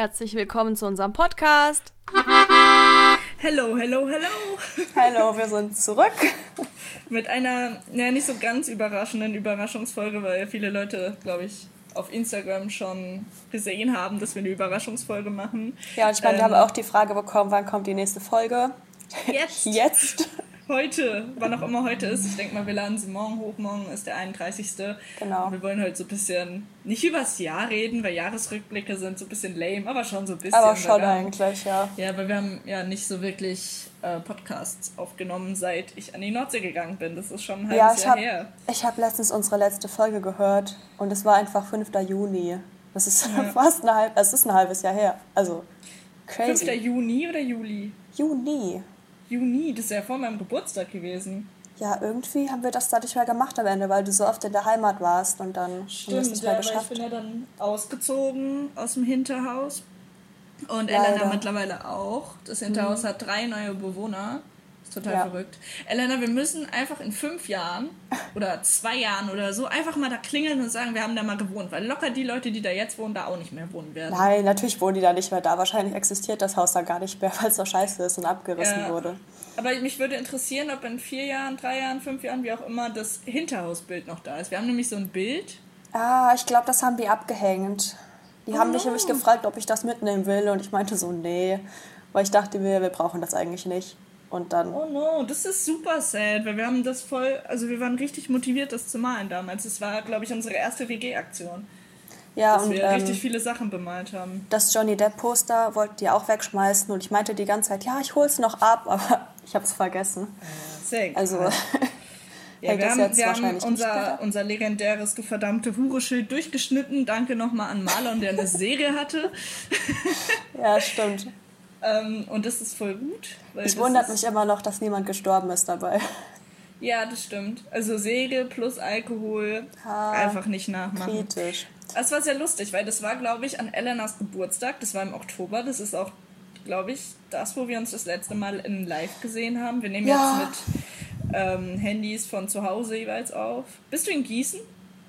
Herzlich willkommen zu unserem Podcast. Hello, hello, hello. Hallo, wir sind zurück. Mit einer, ja, nicht so ganz überraschenden Überraschungsfolge, weil viele Leute, glaube ich, auf Instagram schon gesehen haben, dass wir eine Überraschungsfolge machen. Ja, und ich meine, wir haben auch die Frage bekommen, wann kommt die nächste Folge? Jetzt. Jetzt. Heute, wann auch immer heute ist. Ich denke mal, wir laden sie morgen hoch. Morgen ist der 31. Genau. Wir wollen heute so ein bisschen, nicht übers Jahr reden, weil Jahresrückblicke sind so ein bisschen lame, aber schon so ein bisschen. Aber schon eigentlich, ja. Ja, weil wir haben ja nicht so wirklich äh, Podcasts aufgenommen, seit ich an die Nordsee gegangen bin. Das ist schon ein Ja, halbes ich Jahr habe her. ich hab letztens unsere letzte Folge gehört und es war einfach 5. Juni. Das ist fast ein halb, es ist ein halbes Jahr her. Also 5. crazy. Juni oder Juli? Juni. Juni, das ist ja vor meinem Geburtstag gewesen. Ja, irgendwie haben wir das da nicht mehr gemacht am Ende, weil du so oft in der Heimat warst und dann haben wir es nicht ja, mehr aber ich geschafft. bin ja dann ausgezogen aus dem Hinterhaus. Und Leider. Elena mittlerweile auch. Das Hinterhaus hat drei neue Bewohner. Total Ja. verrückt. Elena, wir müssen einfach in fünf Jahren oder zwei Jahren oder so einfach mal da klingeln und sagen, wir haben da mal gewohnt. Weil locker die Leute, die da jetzt wohnen, da auch nicht mehr wohnen werden. Nein, natürlich wohnen die da nicht mehr da. Wahrscheinlich existiert das Haus da gar nicht mehr, weil es so scheiße ist und abgerissen Ja. wurde. Aber mich würde interessieren, ob in vier Jahren, drei Jahren, fünf Jahren, wie auch immer, das Hinterhausbild noch da ist. Wir haben nämlich so ein Bild. Ah, ich glaube, das haben die abgehängt. Die haben mich no. nämlich gefragt, ob ich das mitnehmen will und ich meinte so, nee. Weil ich dachte mir, wir brauchen das eigentlich nicht. Und dann, Oh no, das ist super sad, weil wir haben das voll, also wir waren richtig motiviert, das zu malen damals. Das war, glaube ich, unsere erste WG-Aktion, ja, dass und wir ähm, richtig viele Sachen bemalt haben. das Johnny Depp-Poster wollten die auch wegschmeißen und ich meinte die ganze Zeit, ja, ich hol's noch ab, aber ich habe es vergessen. Sehr gut. Also, ja, wir haben, wir haben unser, unser legendäres du verdammte Hure-Schild durchgeschnitten. Danke nochmal an Marlon, der eine Säge hatte. ja, stimmt. Ähm, und das ist voll gut. Es wundert mich immer noch, dass niemand gestorben ist dabei. Ja, das stimmt. Also Säge plus Alkohol Ah, einfach nicht nachmachen. Kritisch. Das war sehr lustig, weil das war, glaube ich, an Elenas Geburtstag. Das war im Oktober. Das ist auch, glaube ich, das, wo wir uns das letzte Mal in Live gesehen haben. Wir nehmen Ja. jetzt mit ähm, Handys von zu Hause jeweils auf. Bist du in Gießen?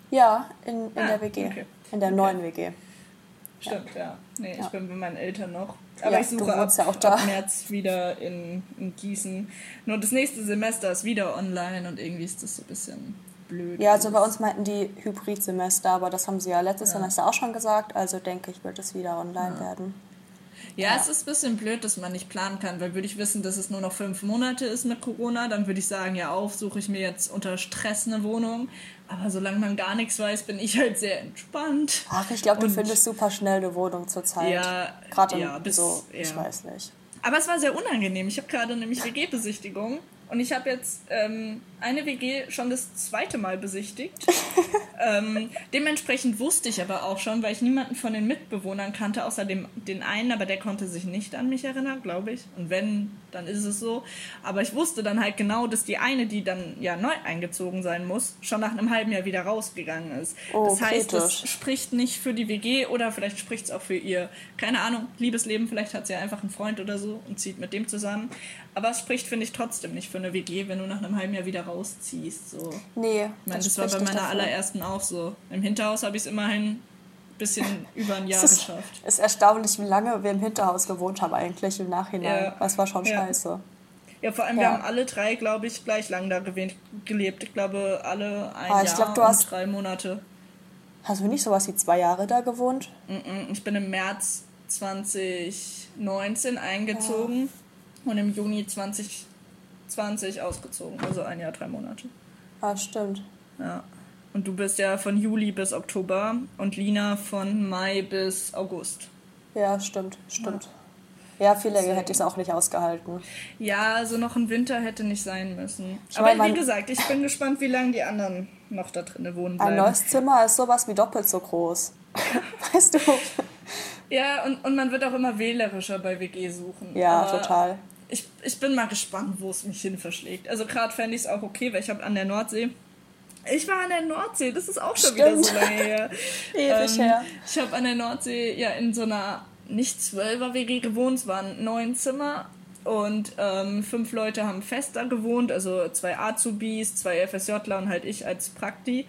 Ja, in, in Ah, der WG. okay. In der neuen WG. Stimmt, ja. Nee, Ja. ich bin bei meinen Eltern noch. Aber Ja, ich suche ab, ja auch da. ab März wieder in, in Gießen. Nur das nächste Semester ist wieder online und irgendwie ist das so ein bisschen blöd. Ja, also bei uns meinten die Hybridsemester, aber das haben sie ja letztes Semester auch schon gesagt, also denke ich, wird es wieder online werden. Ja, es ist ein bisschen blöd, dass man nicht planen kann, weil würde ich wissen, dass es nur noch fünf Monate ist mit Corona, dann würde ich sagen, ja, auf, suche ich mir jetzt unter Stress eine Wohnung. Aber solange man gar nichts weiß, bin ich halt sehr entspannt. Ach, ich glaube, du Und- findest super schnell eine Wohnung zurzeit. Ja, Gerade ja, bis- so, ich ja. weiß nicht. Aber es war sehr unangenehm. Ich habe gerade nämlich WG-Besichtigung und ich habe jetzt ähm, eine WG schon das zweite Mal besichtigt. ähm, dementsprechend wusste ich aber auch schon, weil ich niemanden von den Mitbewohnern kannte, außer dem, den einen, aber der konnte sich nicht an mich erinnern, glaube ich. Und wenn, dann ist es so. Aber ich wusste dann halt genau, dass die eine, die dann ja neu eingezogen sein muss, schon nach einem halben Jahr wieder rausgegangen ist. Oh, das heißt, das kritisch. spricht nicht für die WG oder vielleicht spricht es auch für ihr, keine Ahnung, Liebesleben. Vielleicht hat sie ja einfach einen Freund oder so und zieht mit dem zusammen. Aber es spricht, finde ich, trotzdem nicht für eine WG, wenn du nach einem halben Jahr wieder rausziehst. So. Nee, Ich meine, das war bei meiner allerersten auch so. Im Hinterhaus habe ich es immerhin bisschen über ein Jahr Es ist, geschafft. ist erstaunlich, wie lange wir im Hinterhaus gewohnt haben eigentlich im Nachhinein. Ja. Das war schon Ja. scheiße. Ja, vor allem, Ja. wir haben alle drei, glaube ich, gleich lang da gelebt. Ich glaube, alle ein Ah, Jahr glaub, und hast- drei Monate. Hast du nicht sowas wie zwei Jahre da gewohnt? Ich bin im März 2019 eingezogen und im Juni 2020 ausgezogen. Also ein Jahr, drei Monate. Ah, stimmt. Ja. Und du bist ja von Juli bis Oktober und Lina von Mai bis August. Ja, stimmt, stimmt. Ja, viel länger hätte ich es auch nicht ausgehalten. Ja, also noch ein Winter hätte nicht sein müssen. Ich Aber mein, wie gesagt, ich bin gespannt, wie lange die anderen noch da drinnen wohnen Ein bleiben. neues Zimmer ist sowas wie doppelt so groß. weißt du? Ja, und, und man wird auch immer wählerischer bei WG suchen. Ja, Aber total. Ich, ich bin mal gespannt, wo es mich hin verschlägt. Also gerade fände ich es auch okay, weil ich habe an der Nordsee. Ich war an der Nordsee, das ist auch schon wieder Stimmt. so lange her. Ewig Ähm, her. Ich habe an der Nordsee ja in so einer nicht zwölfer WG gewohnt, es waren neun Zimmer und ähm, fünf Leute haben fest da gewohnt, also zwei Azubis, zwei FSJler und halt ich als Prakti.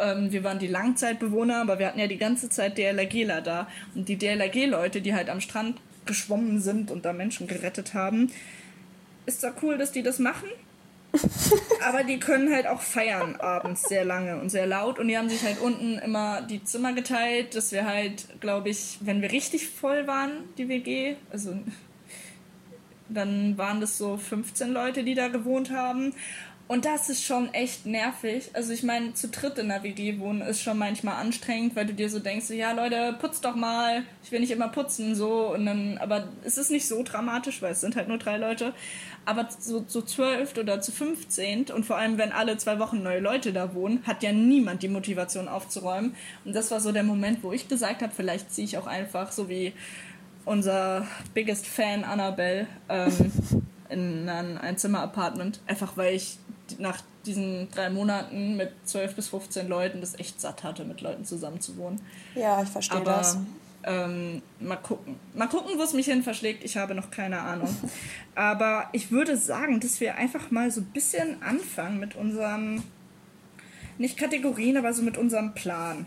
Ähm, wir waren die Langzeitbewohner, aber wir hatten ja die ganze Zeit DLRGler da. Und die DLRG-Leute, die halt am Strand geschwommen sind und da Menschen gerettet haben, ist zwar cool, dass die das machen, aber die können halt auch feiern abends sehr lange und sehr laut. Und die haben sich halt unten immer die Zimmer geteilt, dass wir halt, glaube ich, wenn wir richtig voll waren, die WG, also dann waren das so 15 Leute, die da gewohnt haben. Und das ist schon echt nervig. Also ich meine, zu dritt in der WG wohnen ist schon manchmal anstrengend, weil du dir so denkst, ja Leute, putzt doch mal. Ich will nicht immer putzen, so. Und dann, aber es ist nicht so dramatisch, weil es sind halt nur drei Leute. Aber so zu so zwölf oder zu 15 und vor allem, wenn alle zwei Wochen neue Leute da wohnen, hat ja niemand die Motivation aufzuräumen. Und das war so der Moment, wo ich gesagt habe, vielleicht ziehe ich auch einfach, so wie unser biggest Fan Annabelle, ähm, in ein Einzimmer-Apartment. Einfach weil ich nach diesen drei Monaten mit 12 bis 15 Leuten das echt satt hatte, mit Leuten zusammen zu wohnen. Ja, ich verstehe Aber, das. Ähm, mal gucken. Mal gucken, wo es mich hin verschlägt. Ich habe noch keine Ahnung. Aber ich würde sagen, dass wir einfach mal so ein bisschen anfangen mit unserem, nicht Kategorien, aber so mit unserem Plan.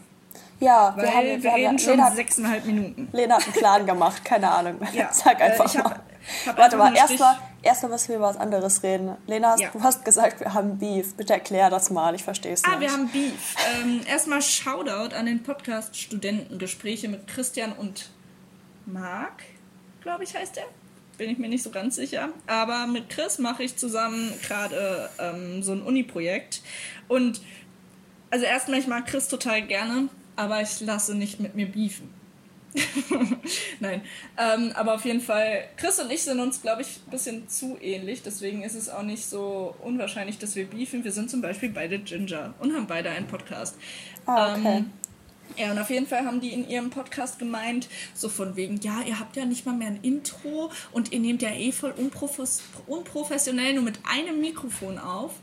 Ja, Weil wir, haben, wir, wir reden haben, schon Lena, sechseinhalb Minuten. Lena hat einen Plan gemacht, keine Ahnung. Ja, Sag einfach äh, mal. Hab Warte mal, erstmal erst müssen wir über was anderes reden. Lena, ja. du hast gesagt, wir haben Beef. Bitte erklär das mal, ich verstehe es ah, nicht. Ah, wir haben Beef. Ähm, erstmal Shoutout an den Podcast Studentengespräche mit Christian und Marc, glaube ich, heißt der. Bin ich mir nicht so ganz sicher. Aber mit Chris mache ich zusammen gerade ähm, so ein Uni-Projekt. Und also erstmal, ich mag Chris total gerne, aber ich lasse nicht mit mir beefen. Nein. Ähm, aber auf jeden Fall, Chris und ich sind uns, glaube ich, ein bisschen zu ähnlich. Deswegen ist es auch nicht so unwahrscheinlich, dass wir beefen. Wir sind zum Beispiel beide Ginger und haben beide einen Podcast. Ah, okay. Ähm, ja, und auf jeden Fall haben die in ihrem Podcast gemeint, so von wegen, ja, ihr habt ja nicht mal mehr ein Intro und ihr nehmt ja eh voll unprofessionell nur mit einem Mikrofon auf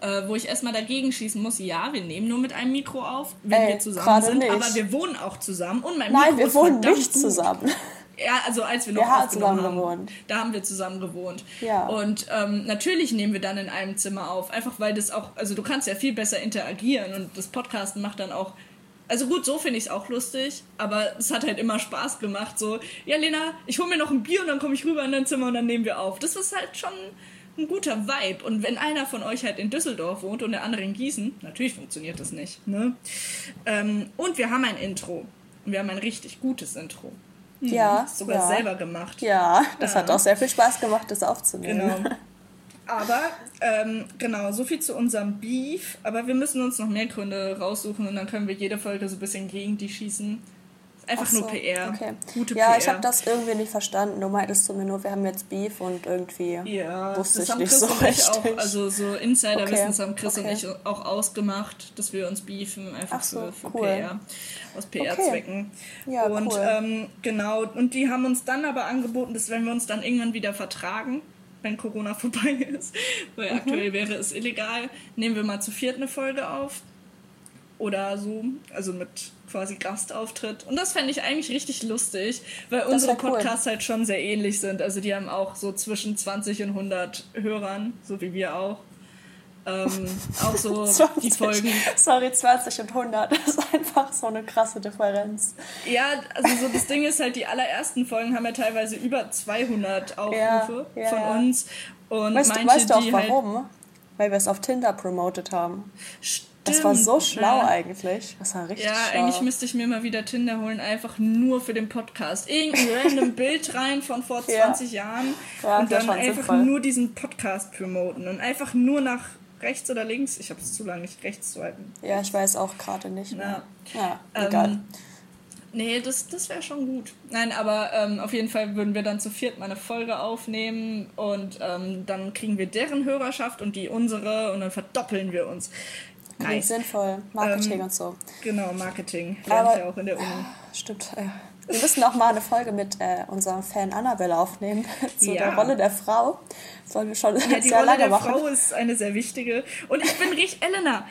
äh, wo ich erstmal dagegen schießen muss, ja, wir nehmen nur mit einem Mikro auf, wenn Ey, wir zusammen sind, nicht. aber wir wohnen auch zusammen und mein Nein, Mikro wir wohnen nicht gut. zusammen. Ja, also als wir noch wir aufgenommen haben, gewohnt. da haben wir zusammen gewohnt. Ja. Und ähm, natürlich nehmen wir dann in einem Zimmer auf, einfach weil das auch, also du kannst ja viel besser interagieren und das Podcasten macht dann auch also gut, so finde ich es auch lustig, aber es hat halt immer Spaß gemacht. So, ja, Lena, ich hole mir noch ein Bier und dann komme ich rüber in dein Zimmer und dann nehmen wir auf. Das ist halt schon ein guter Vibe. Und wenn einer von euch halt in Düsseldorf wohnt und der andere in Gießen, natürlich funktioniert das nicht. Ne? Ähm, und wir haben ein Intro. Und wir haben ein richtig gutes Intro. Hm, ja. Sogar ja. selber gemacht. Ja, das ja. hat auch sehr viel Spaß gemacht, das aufzunehmen. Genau. Aber ähm, genau, so viel zu unserem Beef. Aber wir müssen uns noch mehr Gründe raussuchen und dann können wir jede Folge so ein bisschen gegen die schießen. Einfach so, nur PR. Okay. Gute ja, PR. ich habe das irgendwie nicht verstanden. Du meintest zu mir nur, wir haben jetzt Beef und irgendwie ja, wusste ich nicht Chris so richtig. Auch, also so Insider-Wissen okay. haben Chris okay. und ich auch ausgemacht, dass wir uns beefen, einfach so, für, für cool. PR, aus PR-Zwecken. Okay. Ja, und cool. ähm, genau, und die haben uns dann aber angeboten, dass wenn wir uns dann irgendwann wieder vertragen, wenn Corona vorbei ist, weil mhm. aktuell wäre es illegal, nehmen wir mal zu viert eine Folge auf oder so, also mit quasi Gastauftritt. Und das fände ich eigentlich richtig lustig, weil das unsere Podcasts cool. halt schon sehr ähnlich sind. Also die haben auch so zwischen 20 und 100 Hörern, so wie wir auch. Ähm, auch so 20, die Folgen. Sorry, 20 und 100, das ist einfach so eine krasse Differenz. Ja, also so das Ding ist halt, die allerersten Folgen haben ja teilweise über 200 Aufrufe ja, ja, von ja. uns. Und weißt, manche, weißt du auch warum? Halt Weil wir es auf Tinder promotet haben. Stimmt das war so schlau ja. eigentlich. Das war richtig ja, schlau. eigentlich müsste ich mir mal wieder Tinder holen, einfach nur für den Podcast. Irgendein random Bild rein von vor 20 ja. Jahren ja, und dann einfach sinnvoll. nur diesen Podcast promoten und einfach nur nach rechts oder links. Ich habe es zu lange nicht rechts zu halten. Ja, ich weiß auch gerade nicht. Mehr. Ja, ja egal. Ähm, Nee, das, das wäre schon gut. Nein, aber ähm, auf jeden Fall würden wir dann zu viert mal eine Folge aufnehmen und ähm, dann kriegen wir deren Hörerschaft und die unsere und dann verdoppeln wir uns. Nice. sinnvoll. Marketing ähm, und so. Genau, Marketing. Lernt ja auch in der Uni. Stimmt. Wir müssen auch mal eine Folge mit äh, unserem Fan Annabelle aufnehmen zu ja. der Rolle der Frau. Das wollen wir schon ja, sehr die Rolle lange der machen. Frau ist eine sehr wichtige. Und ich bin richtig, Elena,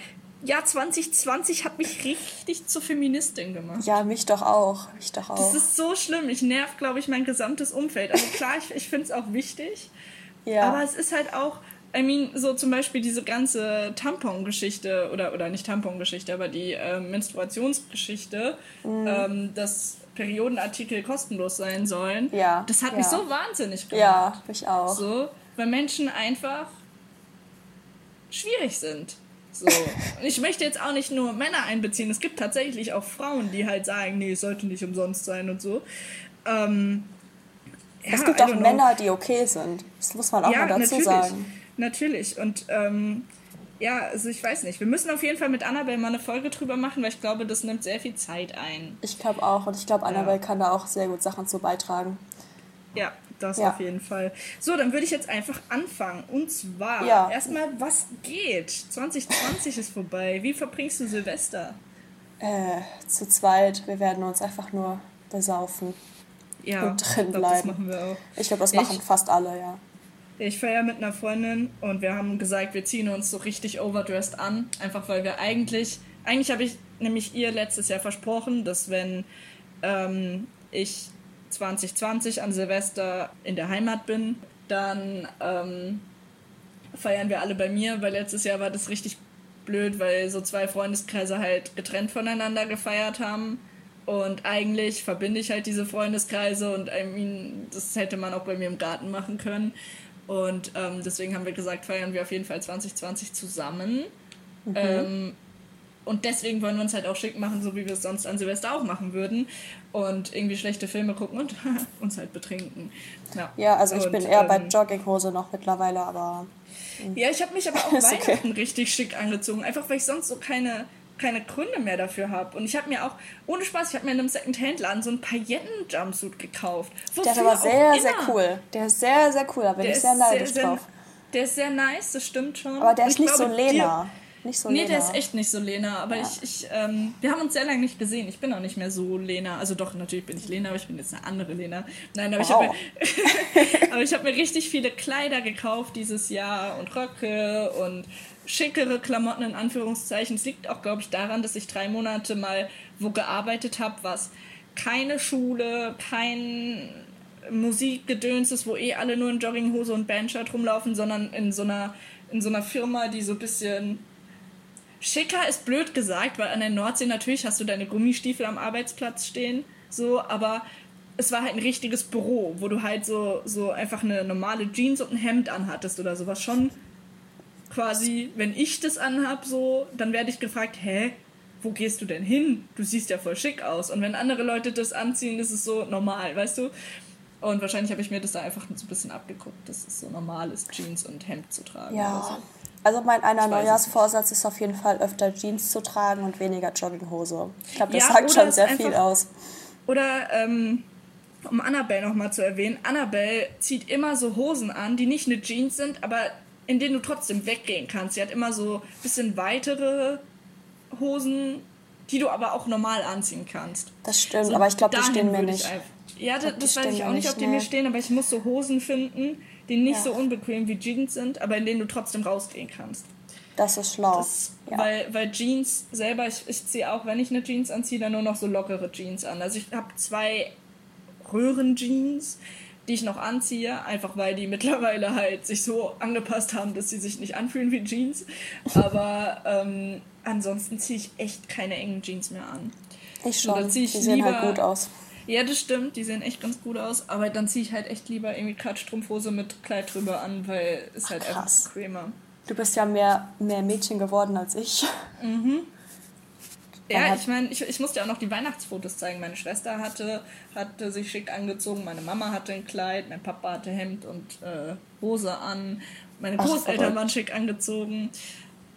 Jahr 2020 hat mich richtig zur Feministin gemacht. Ja, mich doch auch. Mich doch auch. Das ist so schlimm. Ich nerv, glaube ich, mein gesamtes Umfeld. Also klar, ich, ich finde es auch wichtig. Ja. Aber es ist halt auch, I mean, so zum Beispiel diese ganze Tampon-Geschichte oder, oder nicht Tampon-Geschichte, aber die äh, Menstruationsgeschichte, mhm. ähm, dass Periodenartikel kostenlos sein sollen. Ja. Das hat ja. mich so wahnsinnig gemacht. Ja, mich auch. So, weil Menschen einfach schwierig sind. So. Und ich möchte jetzt auch nicht nur Männer einbeziehen. Es gibt tatsächlich auch Frauen, die halt sagen, nee, es sollte nicht umsonst sein und so. Ähm, ja, es gibt auch Männer, die okay sind. Das muss man auch ja, mal dazu natürlich, sagen. Natürlich. Und ähm, ja, also ich weiß nicht. Wir müssen auf jeden Fall mit Annabelle mal eine Folge drüber machen, weil ich glaube, das nimmt sehr viel Zeit ein. Ich glaube auch. Und ich glaube, Annabelle ja. kann da auch sehr gut Sachen zu beitragen. Ja, das ja. auf jeden Fall. So, dann würde ich jetzt einfach anfangen. Und zwar ja. erstmal, was geht? 2020 ist vorbei. Wie verbringst du Silvester? Äh, zu zweit. Wir werden uns einfach nur besaufen. Ja, und drin glaub, bleiben. Das machen wir auch. Ich glaube, das machen ich, fast alle, ja. Ich feiere mit einer Freundin und wir haben gesagt, wir ziehen uns so richtig overdressed an. Einfach weil wir eigentlich, eigentlich habe ich nämlich ihr letztes Jahr versprochen, dass wenn ähm, ich 2020 an Silvester in der Heimat bin, dann ähm, feiern wir alle bei mir, weil letztes Jahr war das richtig blöd, weil so zwei Freundeskreise halt getrennt voneinander gefeiert haben. Und eigentlich verbinde ich halt diese Freundeskreise und I mean, das hätte man auch bei mir im Garten machen können. Und ähm, deswegen haben wir gesagt, feiern wir auf jeden Fall 2020 zusammen. Mhm. Ähm, und deswegen wollen wir uns halt auch schick machen, so wie wir es sonst an Silvester auch machen würden. Und irgendwie schlechte Filme gucken und uns halt betrinken. Ja, ja also ich und, bin eher ähm, bei Jogginghose noch mittlerweile, aber. Ja, ich habe mich aber auch Weihnachten okay. richtig schick angezogen. Einfach weil ich sonst so keine, keine Gründe mehr dafür habe. Und ich habe mir auch, ohne Spaß, ich habe mir in einem Second-Hand-Laden so einen Pailletten-Jumpsuit gekauft. Der ist aber sehr, sehr cool. Der ist sehr, sehr cool, da bin der ich sehr neidisch sehr, drauf. Der ist sehr nice, das stimmt schon. Aber der ist nicht glaube, so Lena. Nicht so nee, Lena. der ist echt nicht so Lena. Aber ja. ich, ich ähm, wir haben uns sehr lange nicht gesehen. Ich bin auch nicht mehr so Lena. Also doch, natürlich bin ich Lena, aber ich bin jetzt eine andere Lena. Nein, aber wow. ich habe mir, hab mir richtig viele Kleider gekauft dieses Jahr und Röcke und schickere Klamotten in Anführungszeichen. Es liegt auch, glaube ich, daran, dass ich drei Monate mal wo gearbeitet habe, was keine Schule, kein Musikgedöns ist, wo eh alle nur in Jogginghose und Bandshirt rumlaufen, sondern in so einer in so einer Firma, die so ein bisschen Schicker ist blöd gesagt, weil an der Nordsee natürlich hast du deine Gummistiefel am Arbeitsplatz stehen, so, aber es war halt ein richtiges Büro, wo du halt so, so einfach eine normale Jeans und ein Hemd anhattest oder sowas. Schon quasi, wenn ich das anhab, so, dann werde ich gefragt, hä, wo gehst du denn hin? Du siehst ja voll schick aus. Und wenn andere Leute das anziehen, ist es so normal, weißt du? Und wahrscheinlich habe ich mir das da einfach so ein bisschen abgeguckt, dass es so normal ist, Jeans und Hemd zu tragen. Ja, so. Also mein einer Neujahrsvorsatz ist auf jeden Fall öfter Jeans zu tragen und weniger Jogginghose. Ich glaube, das ja, sagt schon sehr viel aus. Oder ähm, um Annabelle nochmal zu erwähnen, Annabelle zieht immer so Hosen an, die nicht eine Jeans sind, aber in denen du trotzdem weggehen kannst. Sie hat immer so ein bisschen weitere Hosen, die du aber auch normal anziehen kannst. Das stimmt, so, aber ich glaube, die stehen mir nicht. Ja, das, das weiß ich auch nicht, ob die mir stehen, aber ich muss so Hosen finden, die nicht ja. so unbequem wie Jeans sind, aber in denen du trotzdem rausgehen kannst. Das ist schlau. Das, ja. weil, weil Jeans selber, ich, ich ziehe auch, wenn ich eine Jeans anziehe, dann nur noch so lockere Jeans an. Also ich habe zwei Röhrenjeans, die ich noch anziehe, einfach weil die mittlerweile halt sich so angepasst haben, dass sie sich nicht anfühlen wie Jeans. Aber ähm, ansonsten ziehe ich echt keine engen Jeans mehr an. Ich schon. So, die sehen halt gut aus. Ja, das stimmt, die sehen echt ganz gut aus, aber dann ziehe ich halt echt lieber irgendwie Strumpfhose mit Kleid drüber an, weil es halt Ach, einfach bequemer. Du bist ja mehr, mehr Mädchen geworden als ich. Mhm. Ja, ich meine, ich, ich musste ja auch noch die Weihnachtsfotos zeigen. Meine Schwester hatte, hatte sich schick angezogen, meine Mama hatte ein Kleid, mein Papa hatte Hemd und äh, Hose an, meine Großeltern waren schick angezogen.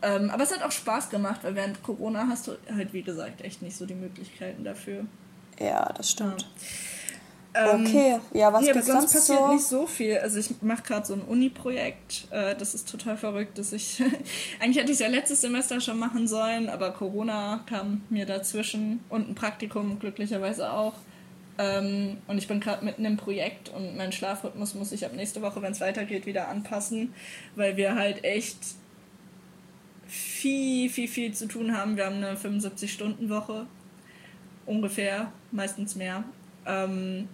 Ähm, aber es hat auch Spaß gemacht, weil während Corona hast du halt, wie gesagt, echt nicht so die Möglichkeiten dafür. Ja, das stimmt. Ja. Ähm, okay, ja, was ja, gibt's sonst passiert so? nicht so viel. Also ich mache gerade so ein Uni-Projekt. Äh, das ist total verrückt, dass ich eigentlich hätte ich es ja letztes Semester schon machen sollen, aber Corona kam mir dazwischen und ein Praktikum glücklicherweise auch. Ähm, und ich bin gerade mitten im Projekt und mein Schlafrhythmus muss ich ab nächste Woche, wenn es weitergeht, wieder anpassen, weil wir halt echt viel, viel, viel zu tun haben. Wir haben eine 75-Stunden-Woche ungefähr, meistens mehr. Ähm,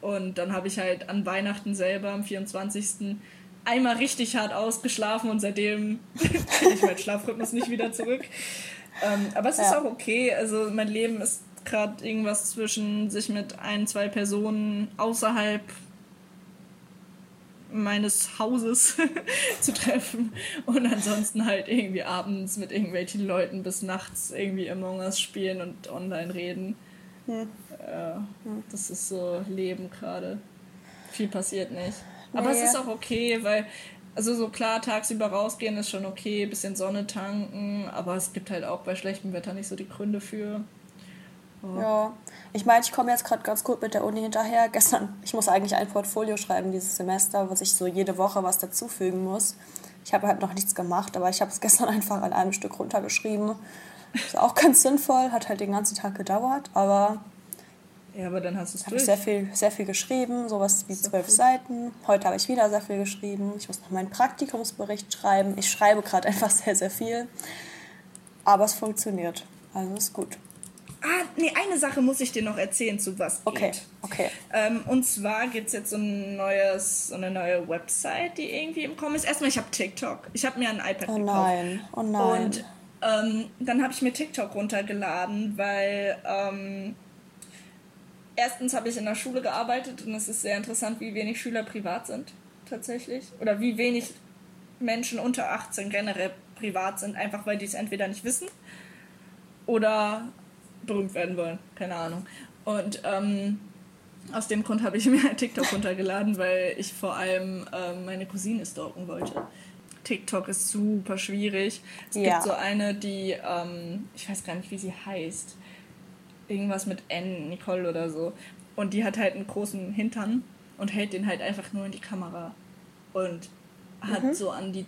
und dann habe ich halt an Weihnachten selber, am 24. einmal richtig hart ausgeschlafen und seitdem kriege ich meinen Schlafrhythmus nicht wieder zurück. Ähm, aber es ja. ist auch okay. Also mein Leben ist gerade irgendwas zwischen sich mit ein, zwei Personen außerhalb meines Hauses zu treffen und ansonsten halt irgendwie abends mit irgendwelchen Leuten bis nachts irgendwie Among Us spielen und online reden. Hm. Hm. Das ist so Leben gerade. Viel passiert nicht. Aber naja. es ist auch okay, weil, also so klar, tagsüber rausgehen ist schon okay, bisschen Sonne tanken, aber es gibt halt auch bei schlechtem Wetter nicht so die Gründe für. Oh. Ja, ich meine, ich komme jetzt gerade ganz gut mit der Uni hinterher. Gestern, ich muss eigentlich ein Portfolio schreiben dieses Semester, was ich so jede Woche was dazufügen muss. Ich habe halt noch nichts gemacht, aber ich habe es gestern einfach an einem Stück runtergeschrieben. Ist auch ganz sinnvoll, hat halt den ganzen Tag gedauert, aber. Ja, aber dann hast du es durch. Ich sehr viel, sehr viel geschrieben, sowas wie zwölf so Seiten. Heute habe ich wieder sehr viel geschrieben. Ich muss noch meinen Praktikumsbericht schreiben. Ich schreibe gerade einfach sehr, sehr viel. Aber es funktioniert. Also ist gut. Ah, nee, eine Sache muss ich dir noch erzählen, zu was okay. geht. Okay. Ähm, und zwar gibt es jetzt so, ein neues, so eine neue Website, die irgendwie im Kommen ist. Erstmal, ich habe TikTok. Ich habe mir ein iPad oh gekauft. Nein. Oh nein. Und ähm, dann habe ich mir TikTok runtergeladen, weil ähm, erstens habe ich in der Schule gearbeitet und es ist sehr interessant, wie wenig Schüler privat sind, tatsächlich. Oder wie wenig Menschen unter 18 generell privat sind, einfach weil die es entweder nicht wissen oder berühmt werden wollen. Keine Ahnung. Und ähm, aus dem Grund habe ich mir TikTok runtergeladen, weil ich vor allem ähm, meine Cousine stalken wollte. TikTok ist super schwierig. Es ja. gibt so eine, die, ähm, ich weiß gar nicht, wie sie heißt. Irgendwas mit N, Nicole oder so. Und die hat halt einen großen Hintern und hält den halt einfach nur in die Kamera. Und hat mhm. so an die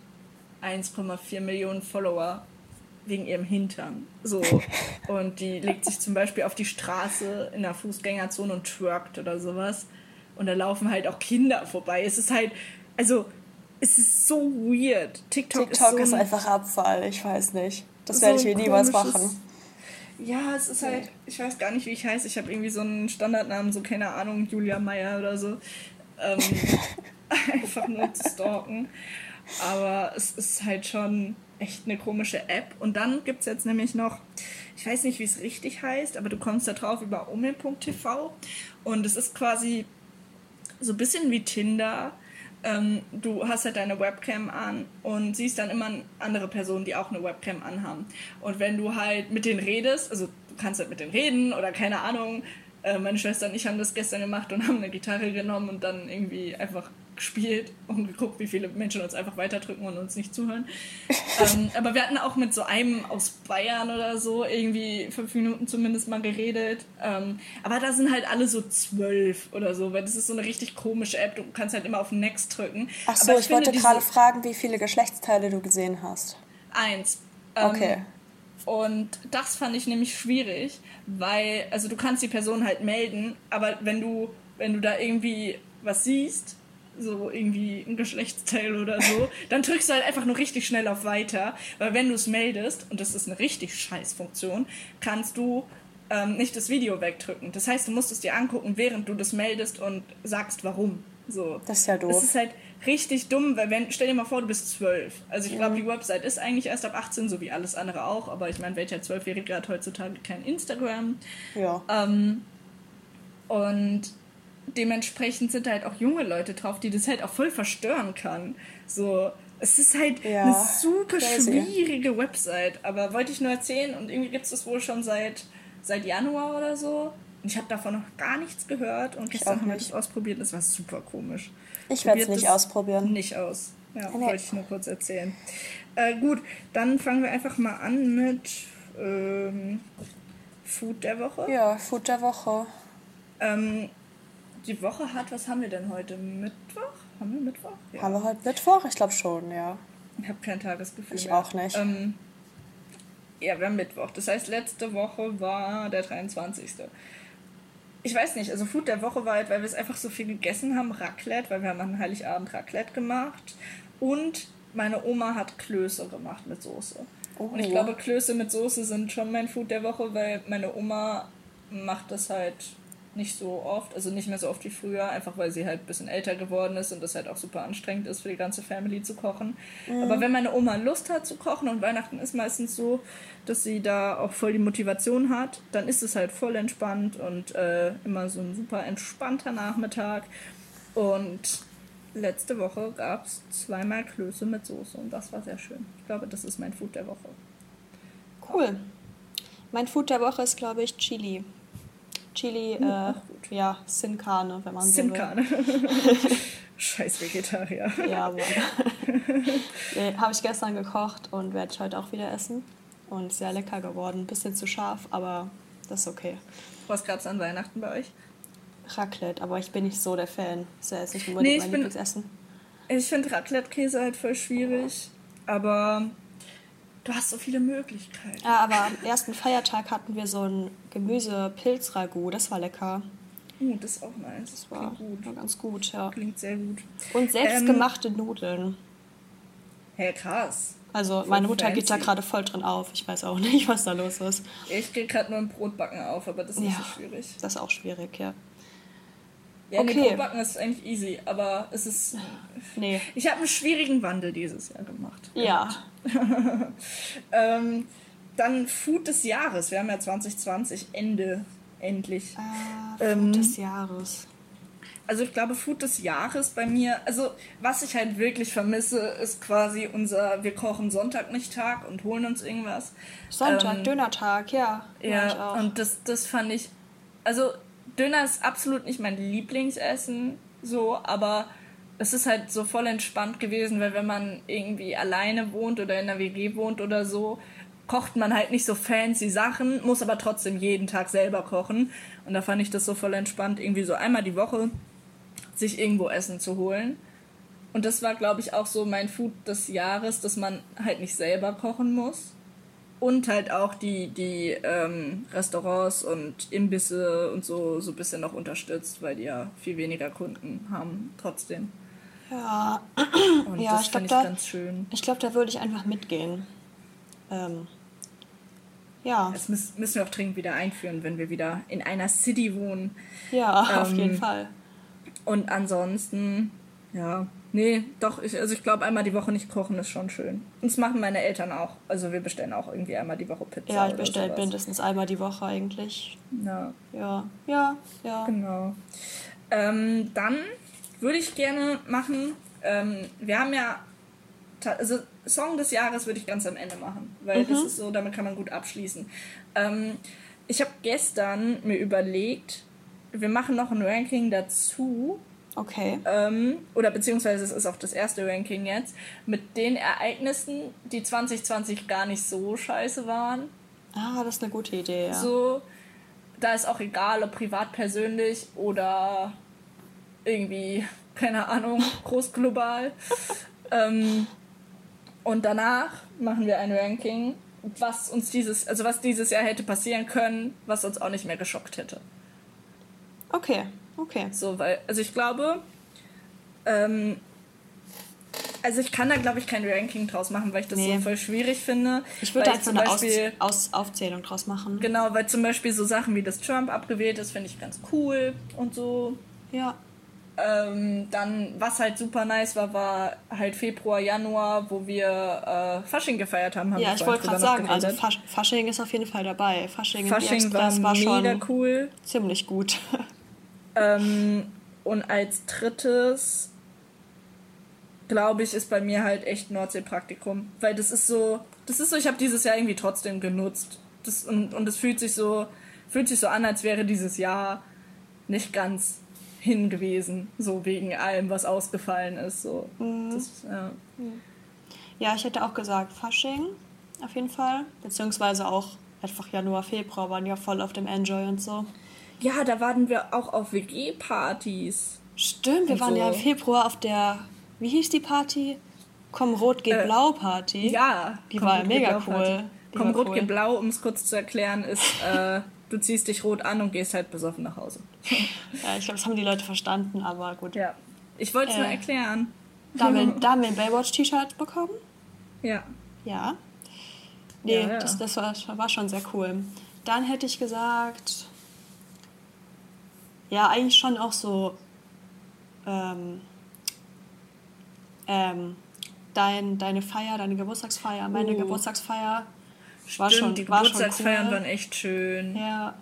1,4 Millionen Follower wegen ihrem Hintern. So. Und die legt sich zum Beispiel auf die Straße in der Fußgängerzone und twerkt oder sowas. Und da laufen halt auch Kinder vorbei. Es ist halt, also, es ist so weird. TikTok, TikTok ist, so ist einfach Abfall, ich weiß nicht. Das so werde ich hier niemals machen. Ja, es ist halt, ich weiß gar nicht, wie ich heiße. Ich habe irgendwie so einen Standardnamen, so keine Ahnung, Julia Meyer oder so. Ähm, einfach nur zu stalken. Aber es ist halt schon echt eine komische App. Und dann gibt es jetzt nämlich noch, ich weiß nicht, wie es richtig heißt, aber du kommst da drauf über omel.tv. Und es ist quasi so ein bisschen wie Tinder. Ähm, du hast halt deine Webcam an und siehst dann immer andere Personen, die auch eine Webcam anhaben. Und wenn du halt mit denen redest, also du kannst halt mit denen reden oder keine Ahnung, äh, meine Schwester und ich haben das gestern gemacht und haben eine Gitarre genommen und dann irgendwie einfach gespielt und geguckt, wie viele Menschen uns einfach weiterdrücken und uns nicht zuhören. ähm, aber wir hatten auch mit so einem aus Bayern oder so irgendwie fünf Minuten zumindest mal geredet. Ähm, aber da sind halt alle so zwölf oder so, weil das ist so eine richtig komische App. Du kannst halt immer auf Next drücken. Ach so, ich, ich wollte gerade fragen, wie viele Geschlechtsteile du gesehen hast. Eins. Ähm, okay. Und das fand ich nämlich schwierig, weil, also du kannst die Person halt melden, aber wenn du, wenn du da irgendwie was siehst, so irgendwie ein Geschlechtsteil oder so, dann drückst du halt einfach nur richtig schnell auf Weiter, weil wenn du es meldest, und das ist eine richtig scheiß Funktion, kannst du ähm, nicht das Video wegdrücken. Das heißt, du musst es dir angucken, während du das meldest und sagst, warum. So. Das ist ja doof. Das ist halt richtig dumm, weil wenn, stell dir mal vor, du bist zwölf. Also ich glaube, mhm. die Website ist eigentlich erst ab 18, so wie alles andere auch, aber ich meine, welcher Zwölfjährige hat heutzutage kein Instagram? Ja. Ähm, und dementsprechend sind halt auch junge Leute drauf, die das halt auch voll verstören kann. So, es ist halt ja, eine super crazy. schwierige Website, aber wollte ich nur erzählen und irgendwie gibt es das wohl schon seit, seit Januar oder so. Und ich habe davon noch gar nichts gehört und gestern haben wir das ausprobiert und es war super komisch. Ich werde es nicht ausprobieren. Nicht aus. Ja, nee. wollte ich nur kurz erzählen. Äh, gut, dann fangen wir einfach mal an mit ähm, Food der Woche. Ja, Food der Woche. Ähm, die Woche hat, was haben wir denn heute? Mittwoch? Haben wir Mittwoch? Ja. Haben wir heute Mittwoch? Ich glaube schon, ja. Ich habe kein Tagesgefühl. Ich mehr. auch nicht. Ähm, ja, wir haben Mittwoch. Das heißt, letzte Woche war der 23. Ich weiß nicht, also Food der Woche war halt, weil wir es einfach so viel gegessen haben, Raclette, weil wir haben an Heiligabend Raclette gemacht. Und meine Oma hat Klöße gemacht mit Soße. Oh. Und ich glaube, Klöße mit Soße sind schon mein Food der Woche, weil meine Oma macht das halt nicht so oft, also nicht mehr so oft wie früher, einfach weil sie halt ein bisschen älter geworden ist und das halt auch super anstrengend ist für die ganze Family zu kochen. Mhm. Aber wenn meine Oma Lust hat zu kochen und Weihnachten ist meistens so, dass sie da auch voll die Motivation hat, dann ist es halt voll entspannt und äh, immer so ein super entspannter Nachmittag. Und letzte Woche gab es zweimal Klöße mit Soße und das war sehr schön. Ich glaube, das ist mein Food der Woche. Cool. Mein Food der Woche ist, glaube ich, Chili. Chili, uh, äh, ja, Sin Carne, wenn man Sin so will. Carne. Scheiß Vegetarier. Ja, Mann. nee, Habe ich gestern gekocht und werde ich heute auch wieder essen. Und sehr lecker geworden. Bisschen zu scharf, aber das ist okay. Was gab es an Weihnachten bei euch? Raclette, aber ich bin nicht so der Fan. Ist ja jetzt nicht unbedingt nee, mein bin, Lieblingsessen. Ich finde Raclette-Käse halt voll schwierig, aber du hast so viele Möglichkeiten. Ja, aber am ersten Feiertag hatten wir so ein Gemüse-Pilz-Ragout, das war lecker. Oh, das ist auch nice. Das war, gut. war ganz gut, ja. Klingt sehr gut. Und selbstgemachte ähm, Nudeln. Hä, hey, krass. Also meine Mutter fancy. geht da gerade voll drin auf. Ich weiß auch nicht, was da los ist. Ich gehe gerade nur im Brotbacken auf, aber das ist ja, nicht so schwierig. Das ist auch schwierig, ja. Ja, okay. nee, Brotbacken ist eigentlich easy, aber es ist. Nee. Ich habe einen schwierigen Wandel dieses Jahr gemacht. Ja. ähm, dann Food des Jahres. Wir haben ja 2020 Ende endlich. Ah, Food ähm, des Jahres. Also ich glaube, Food des Jahres bei mir, also was ich halt wirklich vermisse, ist quasi unser, wir kochen Sonntag nicht Tag und holen uns irgendwas. Sonntag, ähm, Dönertag, ja. Ja, und das, das fand ich, also Döner ist absolut nicht mein Lieblingsessen, so, aber es ist halt so voll entspannt gewesen, weil wenn man irgendwie alleine wohnt oder in einer WG wohnt oder so, kocht man halt nicht so fancy Sachen, muss aber trotzdem jeden Tag selber kochen. Und da fand ich das so voll entspannt, irgendwie so einmal die Woche sich irgendwo Essen zu holen. Und das war, glaube ich, auch so mein Food des Jahres, dass man halt nicht selber kochen muss und halt auch die, die ähm, Restaurants und Imbisse und so, so ein bisschen noch unterstützt, weil die ja viel weniger Kunden haben trotzdem. Ja, und ja das ich glaube, da, ganz schön. Ich glaube, da würde ich einfach mitgehen. Ähm, ja. Das müssen wir auch dringend wieder einführen, wenn wir wieder in einer City wohnen. Ja, ähm, auf jeden Fall. Und ansonsten, ja, Nee, doch, ich, also ich glaube, einmal die Woche nicht kochen ist schon schön. Und das machen meine Eltern auch. Also wir bestellen auch irgendwie einmal die Woche Pizza. Ja, ich bestelle mindestens einmal die Woche eigentlich. Ja. Ja, ja, ja. Genau. Ähm, dann würde ich gerne machen, ähm, wir haben ja, also Song des Jahres würde ich ganz am Ende machen, weil mhm. das ist so, damit kann man gut abschließen. Ähm, ich habe gestern mir überlegt, wir machen noch ein Ranking dazu Okay. Ähm, oder beziehungsweise es ist auch das erste Ranking jetzt, mit den Ereignissen, die 2020 gar nicht so scheiße waren. Ah, das ist eine gute Idee, ja. So, da ist auch egal, ob privat, persönlich oder irgendwie, keine Ahnung, großglobal. ähm, und danach machen wir ein Ranking, was uns dieses, also was dieses Jahr hätte passieren können, was uns auch nicht mehr geschockt hätte. Okay, Okay. So, weil, also ich glaube, ähm, also ich kann da, glaube ich, kein Ranking draus machen, weil ich das nee. so voll schwierig finde. Ich würde einfach eine Beispiel, Aus, Aus, Aufzählung draus machen. Genau, weil zum Beispiel so Sachen wie das Trump abgewählt ist, finde ich ganz cool und so. Ja. Ähm, dann, was halt super nice war, war halt Februar, Januar, wo wir äh, Fasching gefeiert haben. haben ja, ich wollte gerade sagen, also Fasch Fasching ist auf jeden Fall dabei. Fasching, Fasching war, war mega cool. Ziemlich gut. Ähm, und als drittes, glaube ich, ist bei mir halt echt Nordsee-Praktikum. Weil das ist so, das ist so, ich habe dieses Jahr irgendwie trotzdem genutzt. Das, und, und es fühlt sich so, fühlt sich so an, als wäre dieses Jahr nicht ganz hin gewesen, so wegen allem, was ausgefallen ist. So. Mhm. Das, ja. ja, ich hätte auch gesagt Fasching, auf jeden Fall. Beziehungsweise auch einfach Januar, Februar waren ja voll auf dem Enjoy und so. Ja, da waren wir auch auf WG-Partys. Stimmt, wir waren so. ja im Februar auf der, wie hieß die Party? Komm Rot geht äh, Blau Party. Ja. Die war ja mega cool. Komm Rot cool. geht Blau, um es kurz zu erklären, ist, äh, du ziehst dich rot an und gehst halt besoffen nach Hause. ja, ich glaube, das haben die Leute verstanden, aber gut. Ja. Ich wollte es äh, nur erklären. Da haben, wir, da haben wir ein Baywatch-T-Shirt bekommen. Ja. Ja. Nee, ja, ja. Das, das war, war schon sehr cool. Dann hätte ich gesagt, Ja, eigentlich schon auch so. Ähm, ähm, dein, deine Feier, deine Geburtstagsfeier, meine Uh. Geburtstagsfeier. War schon, die Geburtstagsfeiern cool. waren echt schön. Ja.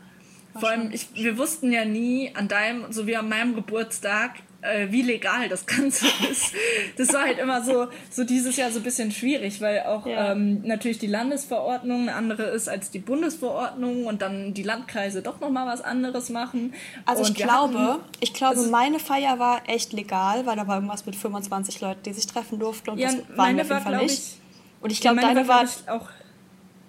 Vor allem, ich, wir wussten ja nie an deinem, so wie an meinem Geburtstag, äh, wie legal das Ganze ist. Das war halt immer so, so dieses Jahr so ein bisschen schwierig, weil auch ja. ähm, natürlich die Landesverordnung eine andere ist als die Bundesverordnung und dann die Landkreise doch nochmal was anderes machen. Also und ich glaube, hatten, ich glaube, meine Feier war echt legal, weil da war irgendwas mit 25 Leuten, die sich treffen durften und ja, das waren wir auf jeden Fall nicht. Ich, und ich glaube, ja, deine war, war auch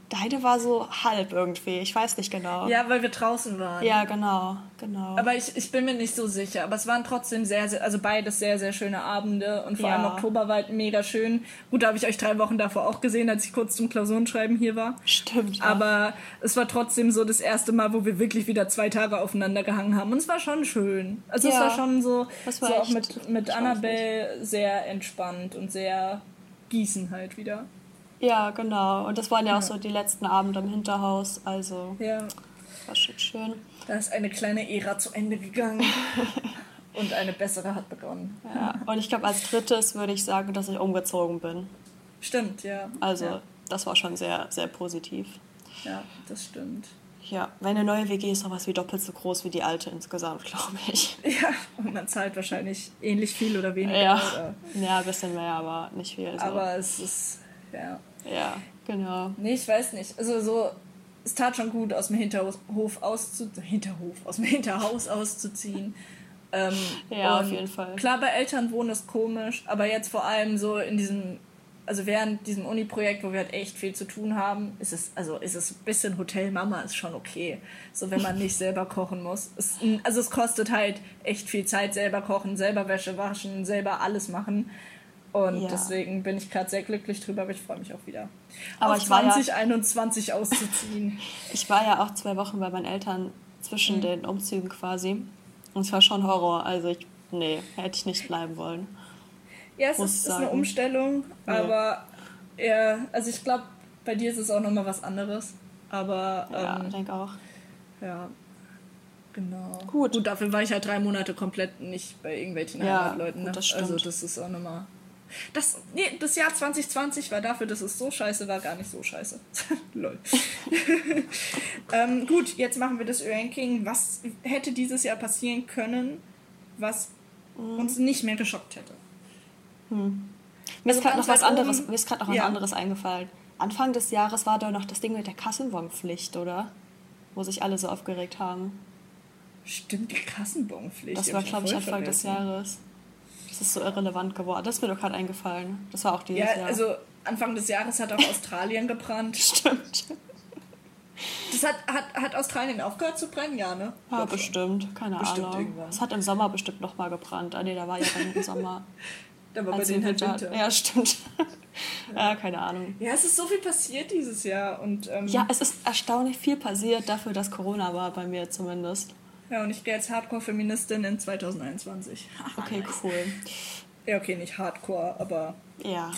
Deine war so halb irgendwie, ich weiß nicht genau. Ja, weil wir draußen waren. Ja, genau, genau. Aber ich, ich bin mir nicht so sicher. Aber es waren trotzdem sehr, sehr, also beides sehr, sehr schöne Abende. Und vor ja. allem Oktober war halt mega schön. Gut, da habe ich euch drei Wochen davor auch gesehen, als ich kurz zum Klausurenschreiben hier war. Stimmt. Ja. Aber es war trotzdem so das erste Mal, wo wir wirklich wieder zwei Tage aufeinander gehangen haben. Und es war schon schön. Also ja. es war schon so, war so auch mit, mit Annabelle sehr entspannt und sehr gießen halt wieder. Ja, genau. Und das waren ja auch so die letzten Abende im Hinterhaus. Also ja. war schon schön. Da ist eine kleine Ära zu Ende gegangen. und eine bessere hat begonnen. Ja, und ich glaube, als drittes würde ich sagen, dass ich umgezogen bin. Stimmt, ja. Also, ja. das war schon sehr, sehr positiv. Ja, das stimmt. Ja, meine neue WG ist sowas wie doppelt so groß wie die alte insgesamt, glaube ich. Ja, und man zahlt wahrscheinlich ähnlich viel oder weniger. Ja, oder? ja ein bisschen mehr, aber nicht viel. So. Aber es ist, ja. Ja, genau. Nee, ich weiß nicht. Also so, es tat schon gut, aus dem Hinterhof auszu Hinterhof, aus dem Hinterhaus auszuziehen. Ähm, ja, auf jeden Fall. Klar, bei Eltern wohnen ist komisch, aber jetzt vor allem so in diesem, also während diesem Uni-Projekt, wo wir halt echt viel zu tun haben, ist es, also ist es ein bisschen Hotel Mama ist schon okay. So, wenn man nicht selber kochen muss. Es, also es kostet halt echt viel Zeit, selber kochen, selber Wäsche waschen, selber alles machen. Und ja. deswegen bin ich gerade sehr glücklich drüber, aber ich freue mich auch wieder. Aber auf ich 2021 ja, auszuziehen. Ich war ja auch zwei Wochen bei meinen Eltern zwischen mhm. den Umzügen quasi. Und es war schon Horror. Also ich, nee, hätte ich nicht bleiben wollen. Ja, es ist, ist, eine Umstellung, nee. aber ja, also ich glaube, bei dir ist es auch nochmal was anderes. Aber ja, ähm, ich denke auch. Ja, genau. Gut. Gut, dafür war ich halt drei Monate komplett nicht bei irgendwelchen ja, Heimatleuten. Ne? Das also das ist auch nochmal das, nee, das Jahr 2020 war dafür, dass es so scheiße war, gar nicht so scheiße. Lol. ähm, gut, jetzt machen wir das Ranking. Was hätte dieses Jahr passieren können, was mhm. uns nicht mehr geschockt hätte? Hm. Mir ist also gerade noch was anderes, mir ist gerade noch was ja. anderes eingefallen. Anfang des Jahres war da noch das Ding mit der Kassenbonpflicht, oder? Wo sich alle so aufgeregt haben. Stimmt, die Kassenbonpflicht. Das war, glaube ich, Anfang des Jahres das ist so irrelevant geworden. Das ist mir doch gerade eingefallen. Das war auch dieses ja, Jahr. also Anfang des Jahres hat auch Australien gebrannt. Stimmt. Das hat, hat, hat Australien aufgehört zu brennen? Ja, ne? Ja, bestimmt. Schon. Keine bestimmt Ahnung. Irgendwann. Es hat im Sommer bestimmt nochmal gebrannt. Ah, nee, da war ja dann im Sommer. da war bei denen halt Winter. Ja, stimmt. ja. ja. keine Ahnung. Ja, es ist so viel passiert dieses Jahr. Und, ähm, ja, es ist erstaunlich viel passiert dafür, dass Corona war, bei mir zumindest. Ja, und ich gehe als Hardcore-Feministin in 2021. okay, cool. Ja, okay, nicht Hardcore, aber ja.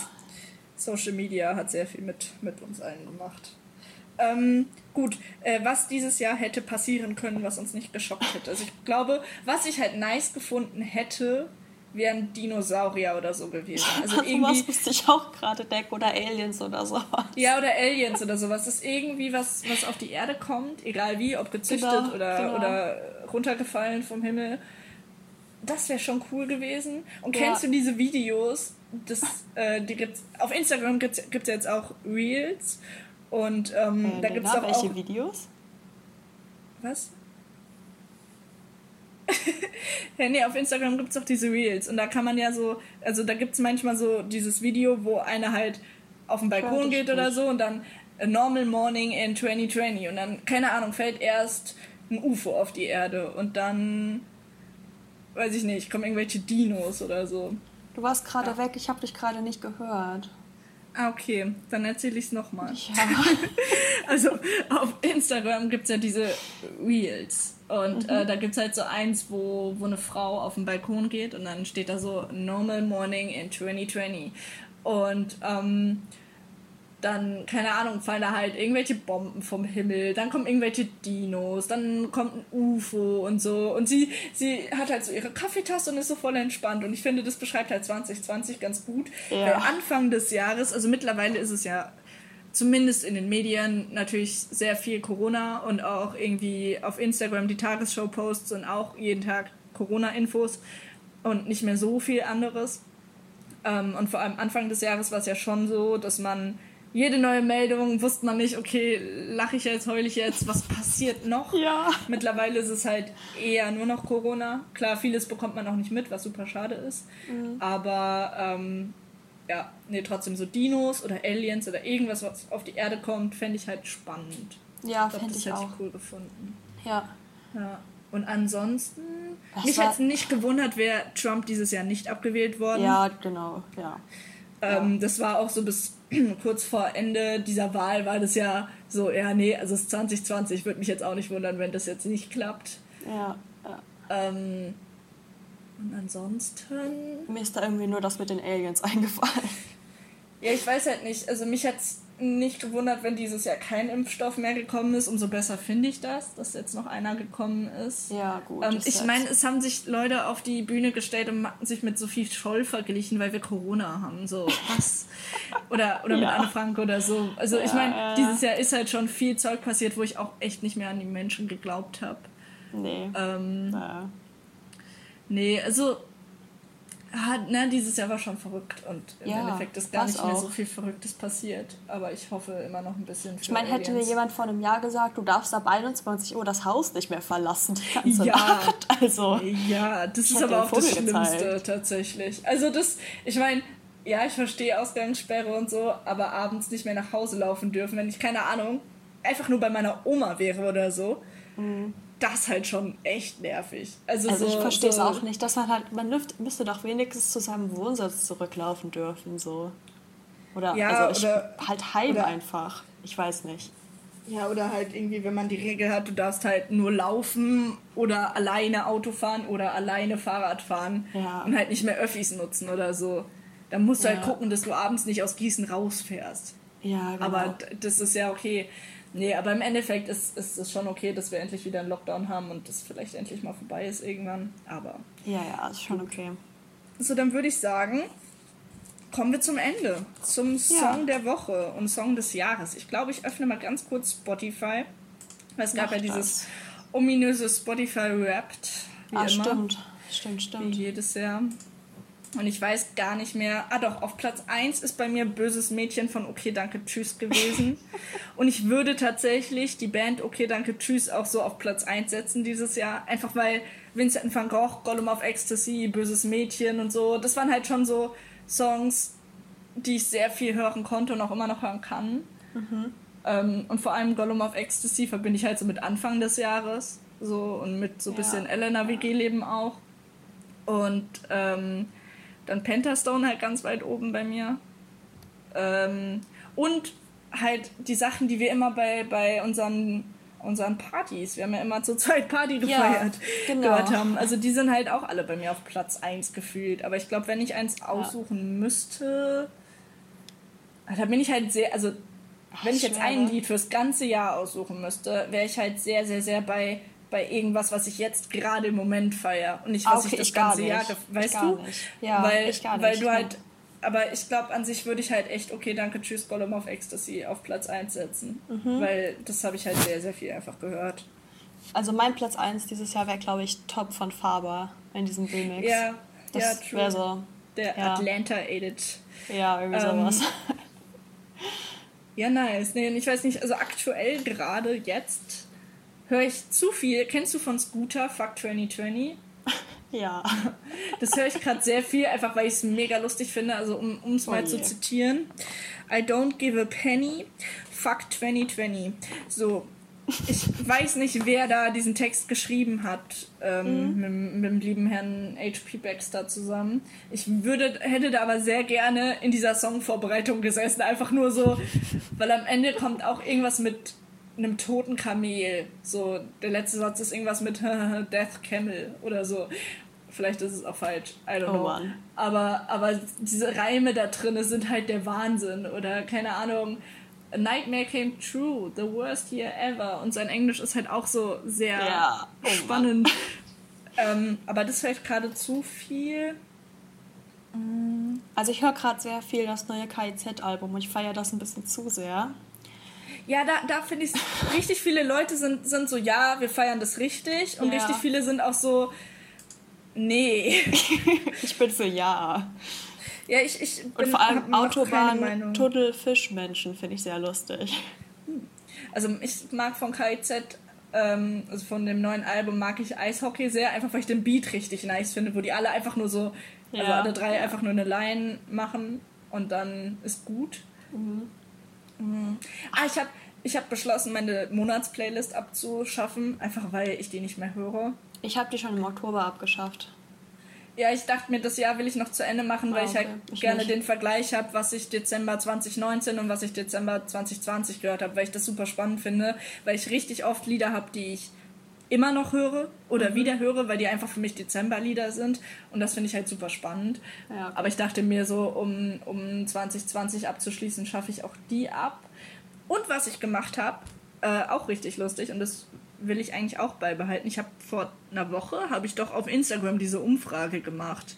Social Media hat sehr viel mit, mit uns allen gemacht. Ähm, gut, äh, was dieses Jahr hätte passieren können, was uns nicht geschockt hätte. Also ich glaube, was ich halt nice gefunden hätte, wären Dinosaurier oder so gewesen. Also irgendwie, was musste ich auch gerade denken oder Aliens oder sowas. Ja, oder Aliens oder sowas. Das ist irgendwie was, was auf die Erde kommt, egal wie, ob gezüchtet genau, oder, genau. oder runtergefallen vom Himmel. Das wäre schon cool gewesen. Und ja. kennst du diese Videos? Das, äh, die gibt's, auf Instagram gibt es jetzt auch Reels. Und ähm, äh, da gibt es auch. Welche Videos? Was? ja, nee, auf Instagram gibt es auch diese Reels. Und da kann man ja so, also da gibt es manchmal so dieses Video, wo einer halt auf den Balkon geht oder so und dann a normal morning in 2020 und dann, keine Ahnung, fällt erst ein UFO auf die Erde und dann, weiß ich nicht, kommen irgendwelche Dinos oder so. Du warst gerade ja. weg, ich habe dich gerade nicht gehört. Ah, okay, dann erzähle ich es nochmal. Ja. also auf Instagram gibt es ja diese Reels. Und mhm. äh, da gibt es halt so eins, wo, wo eine Frau auf den Balkon geht und dann steht da so Normal Morning in 2020. Und ähm, dann, keine Ahnung, fallen da halt irgendwelche Bomben vom Himmel, dann kommen irgendwelche Dinos, dann kommt ein UFO und so. Und sie, sie hat halt so ihre Kaffeetasse und ist so voll entspannt. Und ich finde, das beschreibt halt 2020 ganz gut. Ja. Weil Anfang des Jahres, also mittlerweile ist es ja zumindest in den Medien natürlich sehr viel Corona und auch irgendwie auf Instagram die Tagesschau-Posts und auch jeden Tag Corona-Infos und nicht mehr so viel anderes. Ähm, und vor allem Anfang des Jahres war es ja schon so, dass man jede neue Meldung wusste man nicht, okay, lache ich jetzt, heule ich jetzt, was passiert noch? Ja. Mittlerweile ist es halt eher nur noch Corona. Klar, vieles bekommt man auch nicht mit, was super schade ist. Mhm. Aber ähm, ja, nee, trotzdem so Dinos oder Aliens oder irgendwas, was auf die Erde kommt, fände ich halt spannend. Ja, fände ich, ich auch. cool gefunden. Ja. Ja. Und ansonsten, das mich hätte nicht gewundert, wäre Trump dieses Jahr nicht abgewählt worden. Ja, genau, ja. Ähm. Das war auch so bis kurz vor Ende dieser Wahl war das ja so, ja, nee, also es ist 2020, würde mich jetzt auch nicht wundern, wenn das jetzt nicht klappt. Ja. ja. Ähm, und ansonsten. Mir ist da irgendwie nur das mit den Aliens eingefallen. Ja, ich weiß halt nicht. Also mich hat es nicht gewundert, wenn dieses Jahr kein Impfstoff mehr gekommen ist. Umso besser finde ich das, dass jetzt noch einer gekommen ist. Ja, gut. Ähm, ich meine, es haben sich Leute auf die Bühne gestellt und sich mit Sophie Scholl verglichen, weil wir Corona haben. So, was? oder oder ja. mit Anne Frank oder so. Also ja, ich meine, ja. dieses Jahr ist halt schon viel Zeug passiert, wo ich auch echt nicht mehr an die Menschen geglaubt habe. Nee. Ähm. Nee, also hat, ne, dieses Jahr war schon verrückt und im ja, Endeffekt ist gar nicht mehr so viel Verrücktes passiert. Aber ich hoffe immer noch ein bisschen. ich meine, hätte mir jemand vor einem Jahr gesagt, du darfst ab 21 Uhr das Haus nicht mehr verlassen, die ganze ja, Nacht. Also, ja, das ist aber auch das Schlimmste gezeigt. tatsächlich. Also das, ich meine, ja, ich verstehe Ausgangssperre und so, aber abends nicht mehr nach Hause laufen dürfen, wenn ich keine Ahnung, einfach nur bei meiner Oma wäre oder so. Mhm das halt schon echt nervig. Also, also so, ich verstehe so es auch nicht, dass man halt, man müsste doch wenigstens zu seinem Wohnsitz zurücklaufen dürfen, so. Oder, ja, also oder, halt heim oder, einfach. Ich weiß nicht. Ja, oder halt irgendwie, wenn man die Regel hat, du darfst halt nur laufen oder alleine Auto fahren oder alleine Fahrrad fahren ja. und halt nicht mehr Öffis nutzen oder so. Dann musst du halt ja. halt gucken, dass du abends nicht aus Gießen rausfährst. Ja, genau. Aber das ist ja okay. Nee, aber im Endeffekt ist, ist es schon okay, dass wir endlich wieder einen Lockdown haben und das vielleicht endlich mal vorbei ist irgendwann. Aber. Ja, ja, ist schon okay. So, dann würde ich sagen, kommen wir zum Ende. Zum Song ja. der Woche und Song des Jahres. Ich glaube, ich öffne mal ganz kurz Spotify. Weil es gab Mach ja dieses ominöse Spotify Wrapped. Wie ah, immer. stimmt. Stimmt, stimmt. Wie jedes Jahr. Und ich weiß gar nicht mehr. Ah doch, auf Platz 1 ist bei mir Böses Mädchen von Okay, danke, tschüss gewesen. und ich würde tatsächlich die Band Okay, danke, tschüss auch so auf Platz 1 setzen dieses Jahr. Einfach weil Vincent van Gogh, Gollum of Ecstasy, Böses Mädchen und so, das waren halt schon so Songs, die ich sehr viel hören konnte und auch immer noch hören kann. Mhm. Ähm, und vor allem Gollum of Ecstasy verbinde ich halt so mit Anfang des Jahres. So und mit so ein ja. bisschen Elena WG-Leben auch. Und ähm, dann Pentastone halt ganz weit oben bei mir. Ähm, und halt die Sachen, die wir immer bei, bei unseren, unseren Partys, wir haben ja immer zur Zeit Party gefeiert, ja, genau. gehört haben. Also die sind halt auch alle bei mir auf Platz 1 gefühlt. Aber ich glaube, wenn ich eins aussuchen ja. müsste, da bin ich halt sehr, also wenn ich jetzt ein Lied fürs ganze Jahr aussuchen müsste, wäre ich halt sehr, sehr, sehr bei bei irgendwas, was ich jetzt gerade im Moment feiere und nicht, was okay, ich das ich ganze Jahr, weißt du? Ja, weil, ich gar nicht. Weil du halt, aber ich glaube, an sich würde ich halt echt, okay, danke, tschüss, Gollum of Ecstasy auf Platz 1 setzen. Mhm. Weil das habe ich halt sehr, sehr viel einfach gehört. Also mein Platz 1 dieses Jahr wäre, glaube ich, Top von Faber in diesem Remix. Ja, das ja, wäre so. Der ja. Atlanta-Edit. Ja, irgendwie ähm, sowas. ja, nice. Nee, ich weiß nicht, also aktuell gerade jetzt höre ich zu viel. Kennst du von Scooter Fuck 2020? Ja. Das höre ich gerade sehr viel, einfach weil ich es mega lustig finde. Also um es mal oh zu zitieren. I don't give a penny. Fuck 2020. So. Ich weiß nicht, wer da diesen Text geschrieben hat ähm, mhm. mit, mit, dem lieben Herrn H.P. Baxter zusammen. Ich würde, hätte da aber sehr gerne in dieser Songvorbereitung gesessen. Einfach nur so, weil am Ende kommt auch irgendwas mit einem toten Kamel. So, der letzte Satz ist irgendwas mit Death Camel oder so. Vielleicht ist es auch falsch. I don't oh, know. Mann. Aber, aber diese Reime da drin sind halt der Wahnsinn. Oder keine Ahnung. A Nightmare Came True, the worst year ever. Und sein Englisch ist halt auch so sehr ja. oh, spannend. ähm, aber das fällt gerade zu viel. Also ich höre gerade sehr viel das neue KIZ-Album und ich feiere das ein bisschen zu sehr. Ja, da, da finde ich richtig viele Leute sind, sind so, ja, wir feiern das richtig. Und ja. richtig viele sind auch so, nee. ich bin für ja. Ja, ich, ich bin, Und vor allem Autobahn, Tunnel, Fischmenschen finde ich sehr lustig. Also ich mag von KIZ, ähm, also von dem neuen Album mag ich Eishockey sehr, einfach weil ich den Beat richtig nice finde, wo die alle einfach nur so, also ja. alle drei einfach nur eine Line machen und dann ist gut. Mhm. Mhm. Ah, ich habe ich hab beschlossen, meine Monatsplaylist abzuschaffen, einfach weil ich die nicht mehr höre. Ich habe die schon im Oktober abgeschafft. Ja, ich dachte mir, das Jahr will ich noch zu Ende machen, weil oh, okay. ich halt ich gerne nicht. den Vergleich habe, was ich Dezember 2019 und was ich Dezember 2020 gehört habe, weil ich das super spannend finde, weil ich richtig oft Lieder habe, die ich immer noch höre oder mhm. wieder höre, weil die einfach für mich Dezemberlieder sind und das finde ich halt super spannend. Ja, okay. Aber ich dachte mir so, um, um 2020 abzuschließen, schaffe ich auch die ab. Und was ich gemacht habe, äh, auch richtig lustig und das will ich eigentlich auch beibehalten. Ich habe vor einer Woche, habe ich doch auf Instagram diese Umfrage gemacht.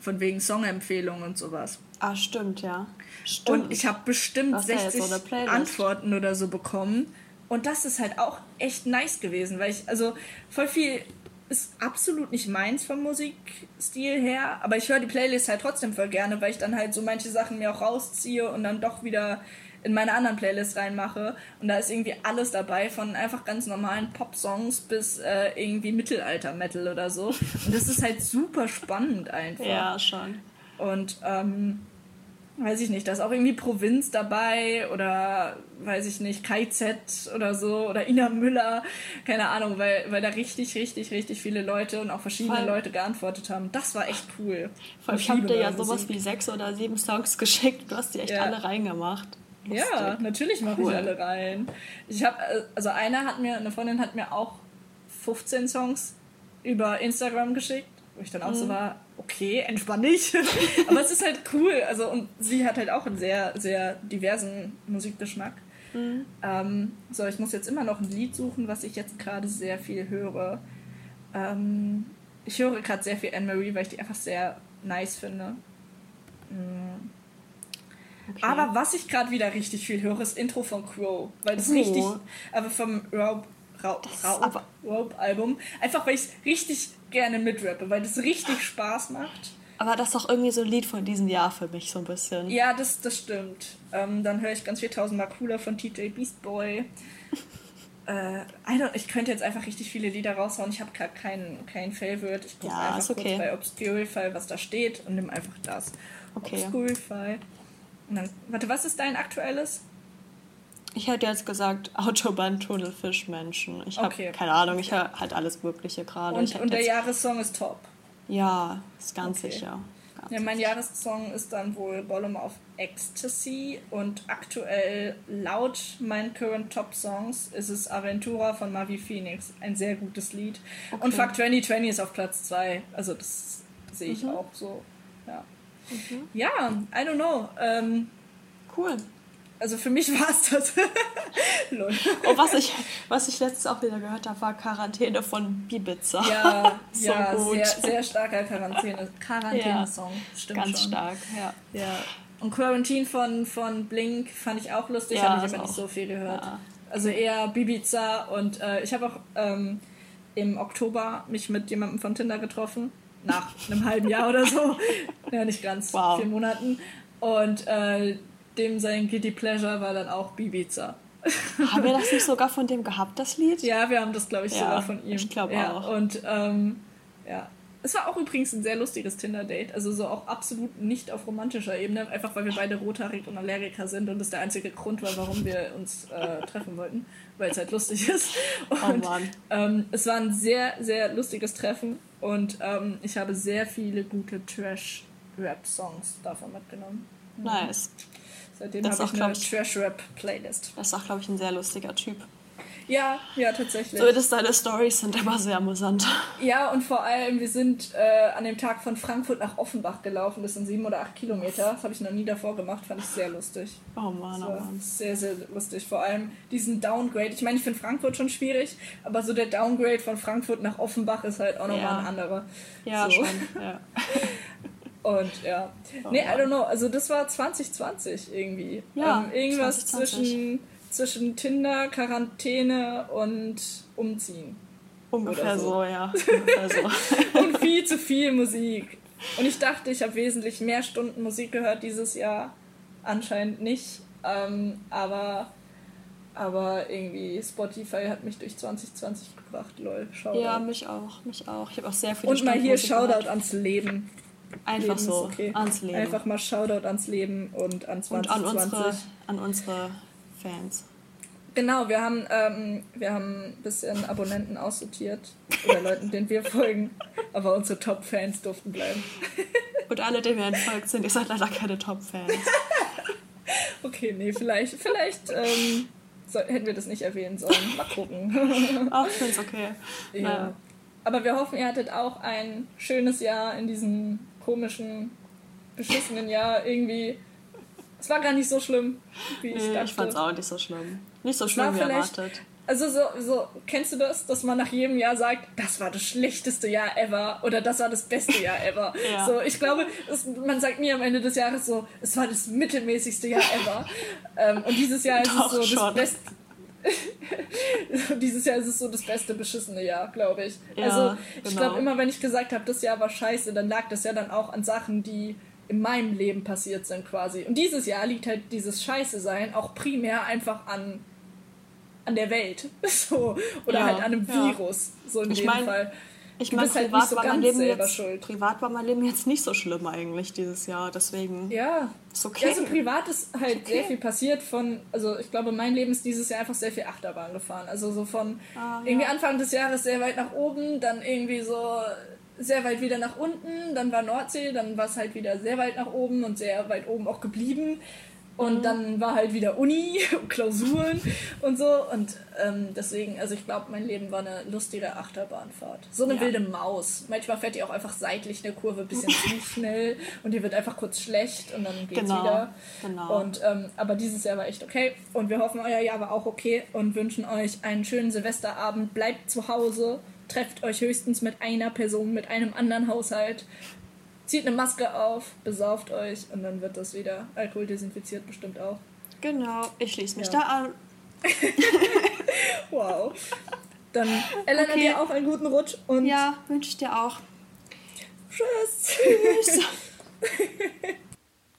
Von wegen Songempfehlungen und sowas. Ah, stimmt, ja. Stimmt. Und ich habe bestimmt 60 Antworten oder so bekommen. Und das ist halt auch echt nice gewesen, weil ich, also voll viel ist absolut nicht meins vom Musikstil her, aber ich höre die Playlist halt trotzdem voll gerne, weil ich dann halt so manche Sachen mir auch rausziehe und dann doch wieder in meine anderen Playlists reinmache. Und da ist irgendwie alles dabei, von einfach ganz normalen Pop-Songs bis äh, irgendwie Mittelalter-Metal oder so. Und das ist halt super spannend einfach. Ja, schon. Und ähm, weiß ich nicht, da ist auch irgendwie Provinz dabei oder weiß ich nicht, KZ oder so oder Ina Müller, keine Ahnung, weil, weil da richtig, richtig, richtig viele Leute und auch verschiedene Voll. Leute geantwortet haben. Das war echt cool. Voll, ich habe dir ja sowas wie sechs oder sieben Songs geschickt, du hast die echt ja. alle reingemacht. Lustig. Ja, natürlich mache cool. ich alle rein. Ich habe, also einer hat mir, eine Freundin hat mir auch 15 Songs über Instagram geschickt, wo ich dann auch mhm. so war, okay, entspann dich. Aber es ist halt cool. Also, und sie hat halt auch einen sehr, sehr diversen Musikgeschmack. Mhm. Ähm, so, ich muss jetzt immer noch ein Lied suchen, was ich jetzt gerade sehr viel höre. Ähm, ich höre gerade sehr viel Anne-Marie, weil ich die einfach sehr nice finde. Mhm. Okay. Aber was ich gerade wieder richtig viel höre, ist Intro von Crow. Weil das oh. richtig, aber vom Rope, Rope, Rope Album. Einfach weil ich es richtig gerne mitrappe, weil das richtig Spaß macht. Aber das ist doch irgendwie so ein Lied von diesem Jahr für mich so ein bisschen. Ja, das, das stimmt. Ähm, dann höre ich ganz viel tausendmal cooler von TJ Beast Boy. äh, ich könnte jetzt einfach richtig viele Lieder raushauen. Ich habe gerade keinen kein Favorite. Ich gucke ja, einfach okay. kurz bei Obscurify, was da steht und nehme einfach das. Okay. Obscurify. Dann, warte, was ist dein aktuelles? Ich hätte jetzt gesagt Autobahn Tunnel Fischmenschen. Ich habe okay. keine Ahnung, ich höre halt alles Mögliche gerade. Und, und der Jahressong ist top. Ja, ist ganz okay. sicher. Ganz ja, mein Jahressong ist dann wohl Bottom of Ecstasy und aktuell laut meinen Current Top Songs ist es Aventura von Mavi Phoenix. Ein sehr gutes Lied. Okay. Und Fuck 2020 ist auf Platz 2. Also das sehe ich mhm. auch so. Ja. Mhm. Ja, I don't know. Ähm, cool. Also für mich war es das. oh, was ich, was ich letztens auch wieder gehört habe, war Quarantäne von Bibiza. Ja, so ja gut. Sehr, sehr starker Quarantäne, Quarantäne-Song. Ja, Stimmt ganz schon. stark, ja. ja. Und Quarantine von, von Blink fand ich auch lustig, ja, habe ich aber nicht so viel gehört. Ja. Also eher Bibiza und äh, ich habe auch ähm, im Oktober mich mit jemandem von Tinder getroffen nach einem halben Jahr oder so. Ja, nicht ganz, wow. vier Monaten. Und äh, dem sein Guilty Pleasure war dann auch Bibiza. Haben wir das nicht sogar von dem gehabt, das Lied? Ja, wir haben das, glaube ich, ja, sogar von ihm. Ich glaube ja, auch. Und ähm, ja, es war auch übrigens ein sehr lustiges Tinder-Date. Also so auch absolut nicht auf romantischer Ebene. Einfach weil wir beide rothaarig und Allergiker sind und das der einzige Grund war, warum wir uns äh, treffen wollten. Weil es halt lustig ist. Oh und, oh Mann. Ähm, es war ein sehr, sehr lustiges Treffen. Und ähm, ich habe sehr viele gute Trash-Rap-Songs davon mitgenommen. Nice. Seitdem habe ich eine Trash-Rap-Playlist. Das ist auch, glaube ich, ein sehr lustiger Typ. Ja, ja, tatsächlich. So, das deine Stories sind aber sehr amüsant. Ja, und vor allem, wir sind äh, an dem Tag von Frankfurt nach Offenbach gelaufen. Das sind sieben oder acht Kilometer. Das habe ich noch nie davor gemacht. Fand ich sehr lustig. Oh Mann, oh Mann. Sehr, sehr lustig. Vor allem diesen Downgrade. Ich meine, ich finde Frankfurt schon schwierig, aber so der Downgrade von Frankfurt nach Offenbach ist halt auch nochmal ja. ein anderer. Ja, so. schon, ja. Und ja. Oh, nee, I don't know. Also das war 2020 irgendwie. Ja, ähm, irgendwas 2020. zwischen zwischen Tinder, Quarantäne und Umziehen. Ungefähr so. so. ja. Ungefähr so. und viel zu viel Musik. Und ich dachte, ich habe wesentlich mehr Stunden Musik gehört dieses Jahr. Anscheinend nicht. Ähm, aber, aber irgendwie Spotify hat mich durch 2020 gebracht, lol. Shoutout. Ja, mich auch, mich auch. Ich habe auch sehr viele Und mal hier Musik Shoutout gehört. ans Leben. Einfach Leben so, okay. ans Leben. Einfach mal Shoutout ans Leben und an 2020. Und an unsere, an unsere Fans. Genau, wir haben, ähm, wir haben ein bisschen Abonnenten aussortiert oder Leuten, denen wir folgen, aber unsere Top-Fans durften bleiben. Und alle, denen wir entfolgt sind, ihr seid leider keine Top-Fans. okay, nee, vielleicht, vielleicht ähm, so, hätten wir das nicht erwähnen sollen. Mal gucken. Ach, ich finde es okay. Ja. Naja. Aber wir hoffen, ihr hattet auch ein schönes Jahr in diesem komischen, beschissenen Jahr irgendwie es war gar nicht so schlimm, wie ich dachte. Ich fand es auch nicht so schlimm. Nicht so schlimm wie erwartet. Also so, so, kennst du das, dass man nach jedem Jahr sagt, das war das schlechteste Jahr ever oder das war das beste Jahr ever? ja. So, ich glaube, es, man sagt nie am Ende des Jahres so, es war das mittelmäßigste Jahr ever. ähm, und dieses Jahr ist Doch, es so das beste. dieses Jahr ist es so das beste beschissene Jahr, glaube ich. Ja, also ich genau. glaube immer, wenn ich gesagt habe, das Jahr war scheiße, dann lag das ja dann auch an Sachen, die in meinem Leben passiert sind quasi. Und dieses Jahr liegt halt dieses Scheiße sein auch primär einfach an, an der Welt. So. Oder ja, halt an einem ja. Virus. So in ich dem mein, Fall. Ich meine, halt privat, so war mein Leben jetzt, privat war mein Leben jetzt nicht so schlimm eigentlich dieses Jahr, deswegen ja. ist okay. Also privat ist halt okay. sehr viel passiert von, also ich glaube, mein Leben ist dieses Jahr einfach sehr viel Achterbahn gefahren. Also so von ah, irgendwie ja. Anfang des Jahres sehr weit nach oben, dann irgendwie so sehr weit wieder nach unten, dann war Nordsee, dann war es halt wieder sehr weit nach oben und sehr weit oben auch geblieben. Und mhm. dann war halt wieder Uni, Klausuren und so. Und ähm, deswegen, also ich glaube, mein Leben war eine lustige Achterbahnfahrt. So eine ja. wilde Maus. Manchmal fährt ihr auch einfach seitlich eine Kurve ein bisschen zu schnell und ihr wird einfach kurz schlecht und dann geht's genau. wieder. Genau. Und, ähm, aber dieses Jahr war echt okay. Und wir hoffen, euer Jahr war auch okay und wünschen euch einen schönen Silvesterabend. Bleibt zu Hause trefft euch höchstens mit einer Person, mit einem anderen Haushalt, zieht eine Maske auf, besauft euch und dann wird das wieder. Alkohol desinfiziert bestimmt auch. Genau, ich schließe mich ja. da an. wow. Dann Elena okay. dir auch einen guten Rutsch und. Ja, wünsche ich dir auch. Tschüss. Tschüss.